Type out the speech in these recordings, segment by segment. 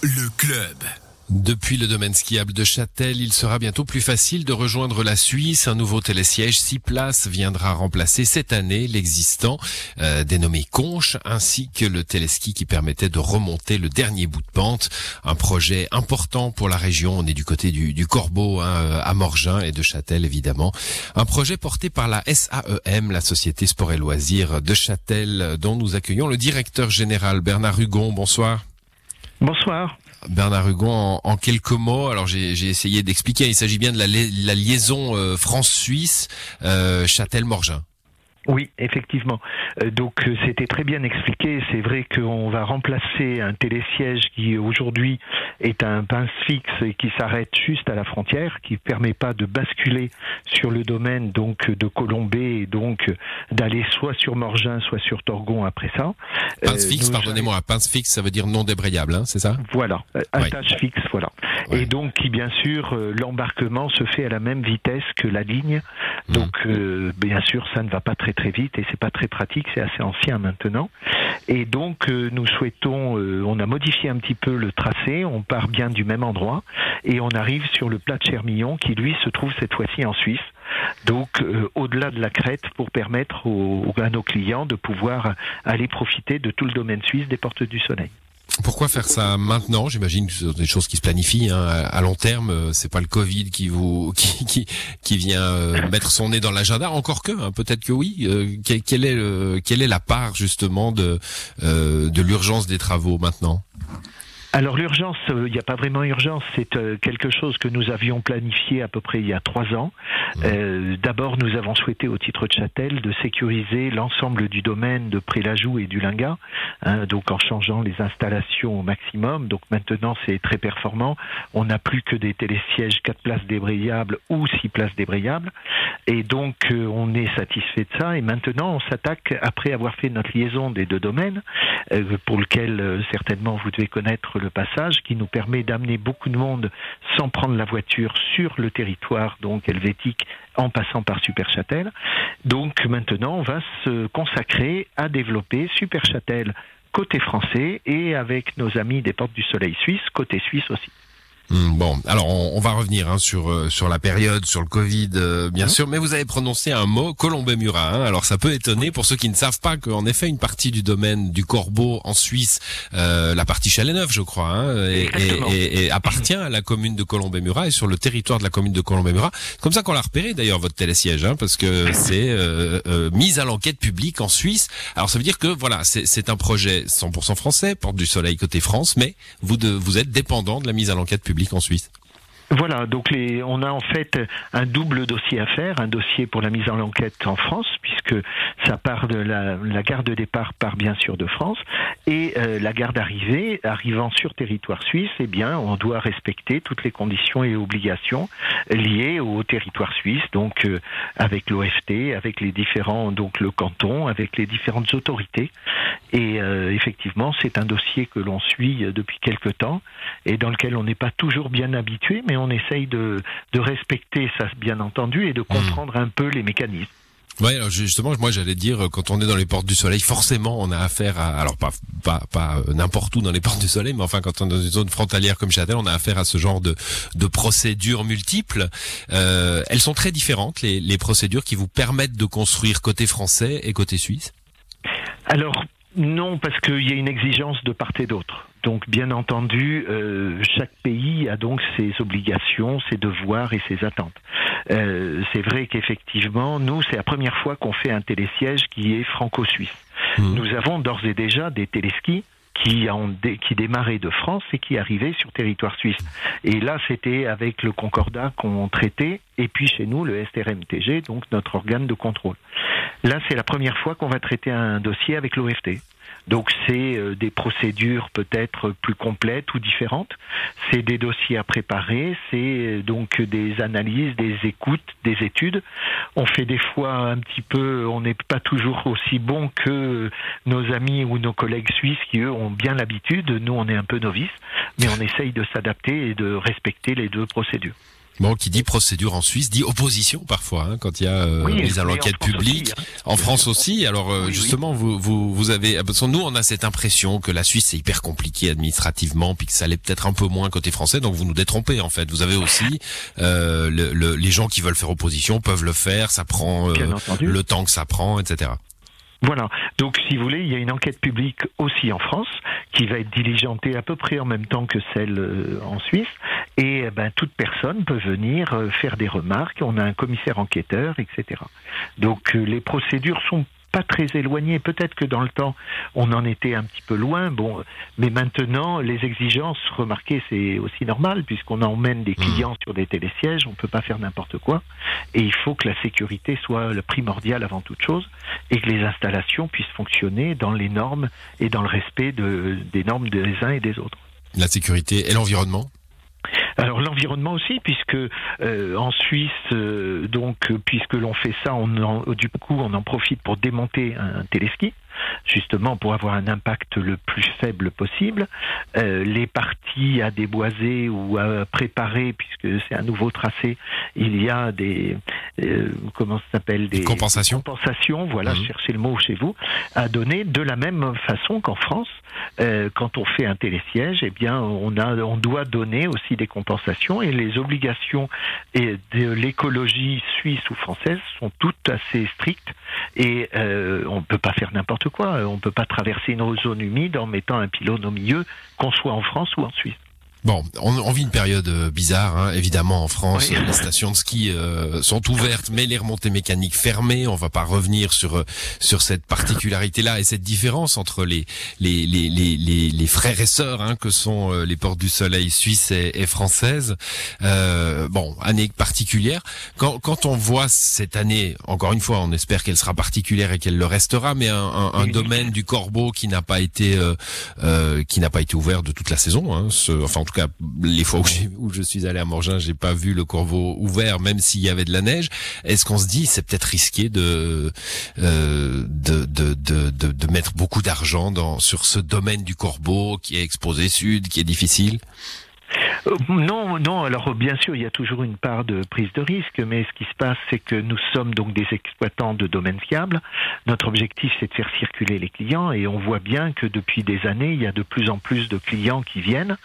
Le club. Depuis le domaine skiable de Châtel, il sera bientôt plus facile de rejoindre la Suisse. Un nouveau télésiège 6 places viendra remplacer cette année l'existant euh, dénommé Conche, ainsi que le téléski qui permettait de remonter le dernier bout de pente. Un projet important pour la région. On est du côté du, du Corbeau, hein, euh, à Morgin et de Châtel évidemment. Un projet porté par la SAEM, la Société Sport et Loisirs de Châtel, dont nous accueillons le directeur général Bernard Hugon. Bonsoir. Bonsoir. Bernard Hugon, en, quelques mots, alors j'ai essayé d'expliquer, il s'agit bien de la, la liaison euh, France-Suisse, euh, Châtel-Morgin. Oui, effectivement. Euh, donc euh, c'était très bien expliqué. C'est vrai qu'on va remplacer un télésiège qui aujourd'hui est un pince fixe et qui s'arrête juste à la frontière, qui permet pas de basculer sur le domaine donc de Colombay et donc d'aller soit sur Morgin, soit sur Torgon après ça. Pince Euh, fixe, pardonnez-moi, pince fixe, ça veut dire non débrayable, hein, c'est ça? Voilà, euh, Ouais. attache fixe, voilà. Ouais. Et donc, qui bien sûr, euh, l'embarquement se fait à la même vitesse que la ligne. Mhm. Donc, euh, bien sûr, ça ne va pas très très vite et c'est pas très pratique. C'est assez ancien maintenant. Et donc, euh, nous souhaitons, euh, on a modifié un petit peu le tracé. On part bien du même endroit et on arrive sur le plat de Chermillon, qui lui se trouve cette fois-ci en Suisse. Donc, euh, au-delà de la crête, pour permettre aux- à nos clients de pouvoir aller profiter de tout le domaine suisse des Portes du Soleil. Pourquoi faire ça maintenant? J'imagine que ce sont des choses qui se planifient hein, à long terme. euh, C'est pas le Covid qui vous qui qui, qui vient euh, mettre son nez dans l'agenda. Encore que, hein, peut-être que oui. Euh, quel- quelle est la part justement de l'urgence des travaux maintenant? Alors l'urgence, euh, il n'y a pas vraiment urgence, c'est euh, quelque chose que nous avions planifié à peu près il y a trois ans. Euh, D'abord, nous avons souhaité au titre de Châtel de sécuriser l'ensemble du domaine de Prélajou et du Linga, hein, donc en changeant les installations au maximum. Donc maintenant, c'est très performant. On n'a plus que des télésièges 4 places débrayables ou 6 places débrayables. Et donc, euh, on est satisfait de ça. Et maintenant, on s'attaque, après avoir fait notre liaison des deux domaines, euh, pour lequel euh, certainement vous devez connaître le passage, qui nous permet d'amener beaucoup de monde sans prendre la voiture sur le territoire donc helvétique en passant par Superchâtel. Donc maintenant, on va se consacrer à développer Superchâtel côté français et avec nos amis des Portes du Soleil suisse, côté suisse aussi. Hmm, Bon, alors on, on va revenir hein, sur euh, sur la période, sur le Covid, euh, bien sûr. Mais vous avez prononcé un mot, Colombé-Murat. hein. alors ça peut étonner pour ceux qui ne savent pas qu'en effet une partie du domaine du Corbeau en Suisse, euh, la partie Chalet-Neuf, je crois, hein, et, Exactement. et- et- et appartient à la commune de Colombé-Murat et sur le territoire de la commune de Colombé-Murat. C'est Comme ça qu'on l'a repéré d'ailleurs votre télésiège, hein, parce que c'est euh, euh, mise à l'enquête publique en Suisse. Alors ça veut dire que voilà, c'est c'est un projet 100% français, porte du soleil côté France, mais vous de, vous êtes dépendant de la mise à l'enquête publique en Suisse. Voilà, donc les, on a en fait un double dossier à faire, un dossier pour la mise en enquête en France, puisque ça part de la, la gare de départ part bien sûr de France, et euh, la gare d'arrivée, arrivant sur territoire suisse, eh bien, on doit respecter toutes les conditions et obligations liées au territoire suisse, donc euh, avec l'OFT, avec les différents, donc le canton, avec les différentes autorités. Et euh, effectivement, c'est un dossier que l'on suit depuis quelque temps et dans lequel on n'est pas toujours bien habitué, mais essaye de, de respecter ça, bien entendu, et de comprendre un peu les mécanismes. Ouais, alors justement, moi j'allais dire, quand on est dans les portes du soleil, forcément on a affaire à, alors pas pas pas euh, n'importe où dans les portes du soleil, mais enfin quand on est dans une zone frontalière comme Châtel, on a affaire à ce genre de de procédures multiples. Euh, elles sont très différentes les les procédures qui vous permettent de construire côté français et côté suisse? Alors, non, parce qu'il y a une exigence de part et d'autre. Donc, bien entendu, euh, chaque pays a donc ses obligations, ses devoirs et ses attentes. Euh, c'est vrai qu'effectivement, nous, c'est la première fois qu'on fait un télésiège qui est franco-suisse. Mhm. Nous avons d'ores et déjà des téléskis qui, ont démarraient de France et qui arrivaient sur territoire suisse. Et là, c'était avec le Concordat qu'on traitait, et puis chez nous, le STRMTG, donc notre organe de contrôle. Là, c'est la première fois qu'on va traiter un dossier avec l'OFT. Donc c'est euh, des procédures peut-être plus complètes ou différentes. C'est des dossiers à préparer, c'est euh, donc des analyses, des écoutes, des études. On fait des fois un petit peu, on n'est pas toujours aussi bon que nos amis ou nos collègues suisses qui eux ont bien l'habitude. Nous, on est un peu novices, mais on essaye de s'adapter et de respecter les deux procédures. Bon, qui dit procédure en Suisse dit opposition parfois hein, quand il y a euh, mise à l'enquête publique. hein. En France aussi. Alors euh, Oui, oui. justement, vous, vous vous avez parce que nous on a cette impression que la Suisse c'est hyper compliqué administrativement, puis que ça l'est peut-être un peu moins côté français. Donc vous nous détrompez en fait. Vous avez aussi euh, le- le- les gens qui veulent faire opposition peuvent le faire. Ça prend euh, le temps que ça prend, etc. Voilà. Donc, si vous voulez, il y a une enquête publique aussi en France qui va être diligentée à peu près en même temps que celle euh, en Suisse. Et eh ben, toute personne peut venir euh, faire des remarques. On a un commissaire enquêteur, etc. Donc, euh, les procédures sont pas très éloignées. Peut-être que dans le temps, on en était un petit peu loin. Bon, mais maintenant, les exigences, remarquez, c'est aussi normal puisqu'on emmène des clients sur des télésièges. On peut pas faire n'importe quoi. Et il faut que la sécurité soit le primordial avant toute chose et que les installations puissent fonctionner dans les normes et dans le respect de, des normes des uns et des autres. La sécurité et l'environnement? Alors l'environnement aussi, puisque euh, en Suisse, euh, donc puisque l'on fait ça, on en, du coup on en profite pour démonter un téléski, justement pour avoir un impact le plus faible possible. Euh, les parties à déboiser ou à préparer, puisque c'est un nouveau tracé, il y a des euh, comment ça s'appelle Des compensations. compensations, voilà, Mhm. cherchez le mot chez vous, à donner de la même façon qu'en France. Euh, quand on fait un télésiège, eh bien, on a, on doit donner aussi des compensations et les obligations et de l'écologie suisse ou française sont toutes assez strictes et euh, on ne peut pas faire n'importe quoi. On ne peut pas traverser une zone humide en mettant un pylône au milieu, qu'on soit en France ou en Suisse. Bon, on, on vit une période euh, bizarre, hein. évidemment en France, Oui. les stations de ski euh, sont ouvertes, mais les remontées mécaniques fermées. On va pas revenir sur euh, sur cette particularité-là et cette différence entre les les les les les, les frères et sœurs hein, que sont euh, les portes du soleil suisses et, et françaises. Euh, bon, année particulière. Quand quand on voit cette année, encore une fois, on espère qu'elle sera particulière et qu'elle le restera, mais un, un, un Oui. domaine du Corbeau qui n'a pas été euh, euh, qui n'a pas été ouvert de toute la saison. Hein. Ce- enfin, en tout cas, les fois où, je suis allé à Morgin, j'ai pas vu le Corbeau ouvert, même s'il y avait de la neige. Est-ce qu'on se dit c'est peut-être risqué de, euh, de, de, de, mettre beaucoup d'argent sur ce domaine du Corbeau qui est exposé sud, qui est difficile? Non, non. Alors bien sûr, il y a toujours une part de prise de risque, mais ce qui se passe, c'est que nous sommes donc des exploitants de domaines fiables. Notre objectif, c'est de faire circuler les clients, et on voit bien que depuis des années, il y a de plus en plus de clients qui viennent,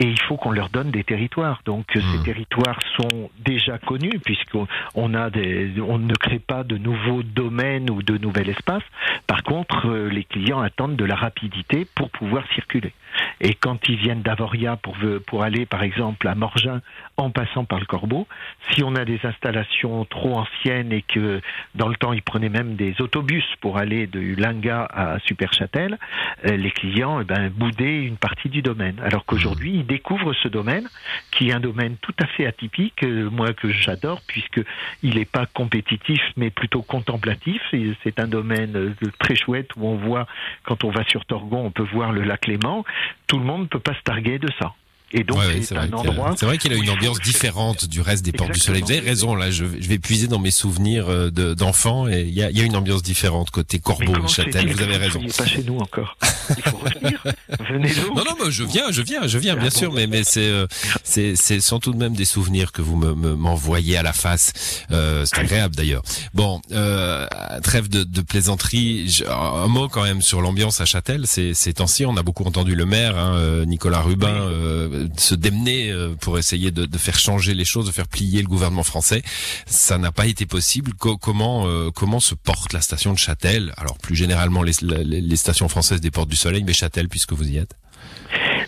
et il faut qu'on leur donne des territoires. Donc euh, Hmm. ces territoires sont déjà connus, puisqu'on on a des, on ne crée pas de nouveaux domaines ou de nouvel espace. Par contre, euh, les clients attendent de la rapidité pour pouvoir circuler. Et quand ils viennent d'Avoria pour, pour aller, par exemple, à Morgin en passant par le Corbeau, si on a des installations trop anciennes et que dans le temps ils prenaient même des autobus pour aller de Ulinga à Superchâtel, euh, les clients eh ben, boudaient une partie du domaine. Alors qu'aujourd'hui, ils découvrent ce domaine qui est un domaine tout à fait atypique, euh, moi que j'adore, puisque il n'est pas compétitif mais plutôt contemplatif. C'est un domaine euh, très chouette où on voit, quand on va sur Torgon, on peut voir le lac Léman. Tout le monde ne peut pas se targuer de ça. Et donc Ouais, ouais, c'est vrai un qu'il y a- endroit. c'est vrai qu'il a une ambiance différente du reste des portes du soleil. Vous avez raison, là, je, je vais puiser dans mes souvenirs euh, de- d'enfants et il y a, il y a une ambiance différente côté Corbeau et Châtel. Vous avez raison. pas chez nous encore? Il faut revenir. Venez donc. Non, non, mais je viens, je viens, je viens, bien sûr, mais mais c'est euh, c'est c'est sont tout de même des souvenirs que vous me me- m'envoyez à la face. Euh, c'est agréable d'ailleurs. Bon, euh, trêve de, de plaisanterie. Je- un mot quand même sur l'ambiance à Châtel. Ces ces temps-ci, on a beaucoup entendu le maire, hein, euh, Nicolas Rubin, Oui. Euh, se démener euh, pour essayer de, de faire changer les choses, de faire plier le gouvernement français. Ça n'a pas été possible. Co- comment euh, comment se porte la station de Châtel? Alors plus généralement les, les, les stations françaises des Portes du Soleil, mais Châtel puisque vous y êtes?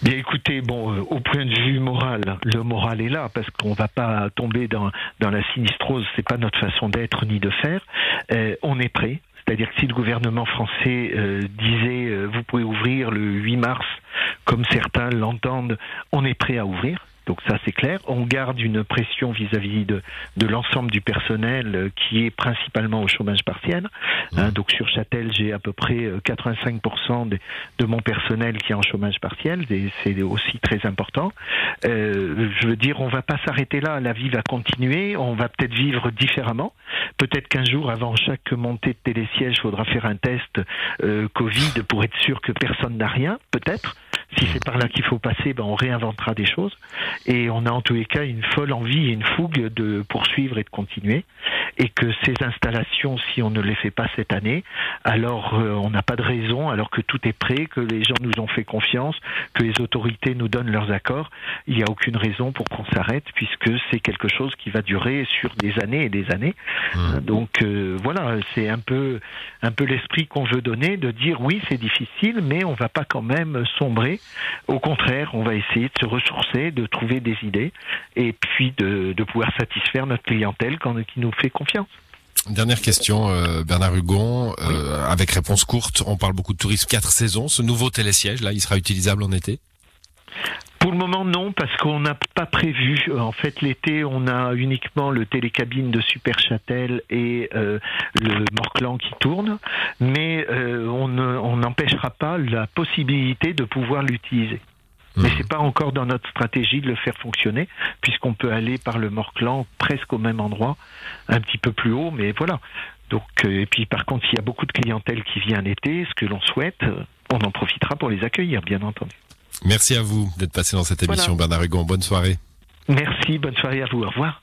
Bien écoutez, bon, euh, au point de vue moral, le moral est là parce qu'on va pas tomber dans, dans la sinistrose, c'est pas notre façon d'être ni de faire. Euh, on est prêt. C'est-à-dire que si le gouvernement français euh, disait euh, vous pouvez ouvrir le 8 mars, comme certains l'entendent, on est prêt à ouvrir. Donc ça c'est clair. On garde une pression vis-à-vis de, de l'ensemble du personnel euh, qui est principalement au chômage partiel. Hein, donc sur Châtel, j'ai à peu près euh, 85% de, de mon personnel qui est en chômage partiel. et C'est aussi très important. Euh, je veux dire, on va pas s'arrêter là. La vie va continuer. On va peut-être vivre différemment. Peut-être qu'un jour, avant chaque montée de télésiège, il faudra faire un test euh, Covid pour être sûr que personne n'a rien. Peut-être. Si c'est par là qu'il faut passer, ben on réinventera des choses. Et on a en tous les cas une folle envie et une fougue de poursuivre et de continuer. Et que ces installations, si on ne les fait pas cette année, alors euh, on n'a pas de raison, alors que tout est prêt, que les gens nous ont fait confiance, que les autorités nous donnent leurs accords, il n'y a aucune raison pour qu'on s'arrête, puisque c'est quelque chose qui va durer sur des années et des années. Mmh. Donc euh, voilà, c'est un peu, un peu l'esprit qu'on veut donner, de dire oui, c'est difficile, mais on va pas quand même sombrer. Au contraire, on va essayer de se ressourcer, de trouver des idées, et puis de, de pouvoir satisfaire notre clientèle quand, qui nous fait confiance. Dernière question, euh, Bernard Hugon, euh, avec réponse courte. On parle beaucoup de tourisme quatre saisons. Ce nouveau télésiège, là, il sera utilisable en été? Pour le moment, non, parce qu'on n'a pas prévu. En fait, l'été, on a uniquement le télécabine de Super Châtel et euh, le Morclan qui tourne, mais euh, on n'empêchera pas la possibilité de pouvoir l'utiliser. Mais mmh. c'est pas encore dans notre stratégie de le faire fonctionner, puisqu'on peut aller par le Morclan presque au même endroit, un petit peu plus haut, mais voilà. Donc, euh, et puis par contre, s'il y a beaucoup de clientèle qui vient l'été, ce que l'on souhaite, on en profitera pour les accueillir, bien entendu. Merci à vous d'être passé dans cette émission, Bernard Hugon. Bonne soirée. Merci, bonne soirée à vous. Au revoir.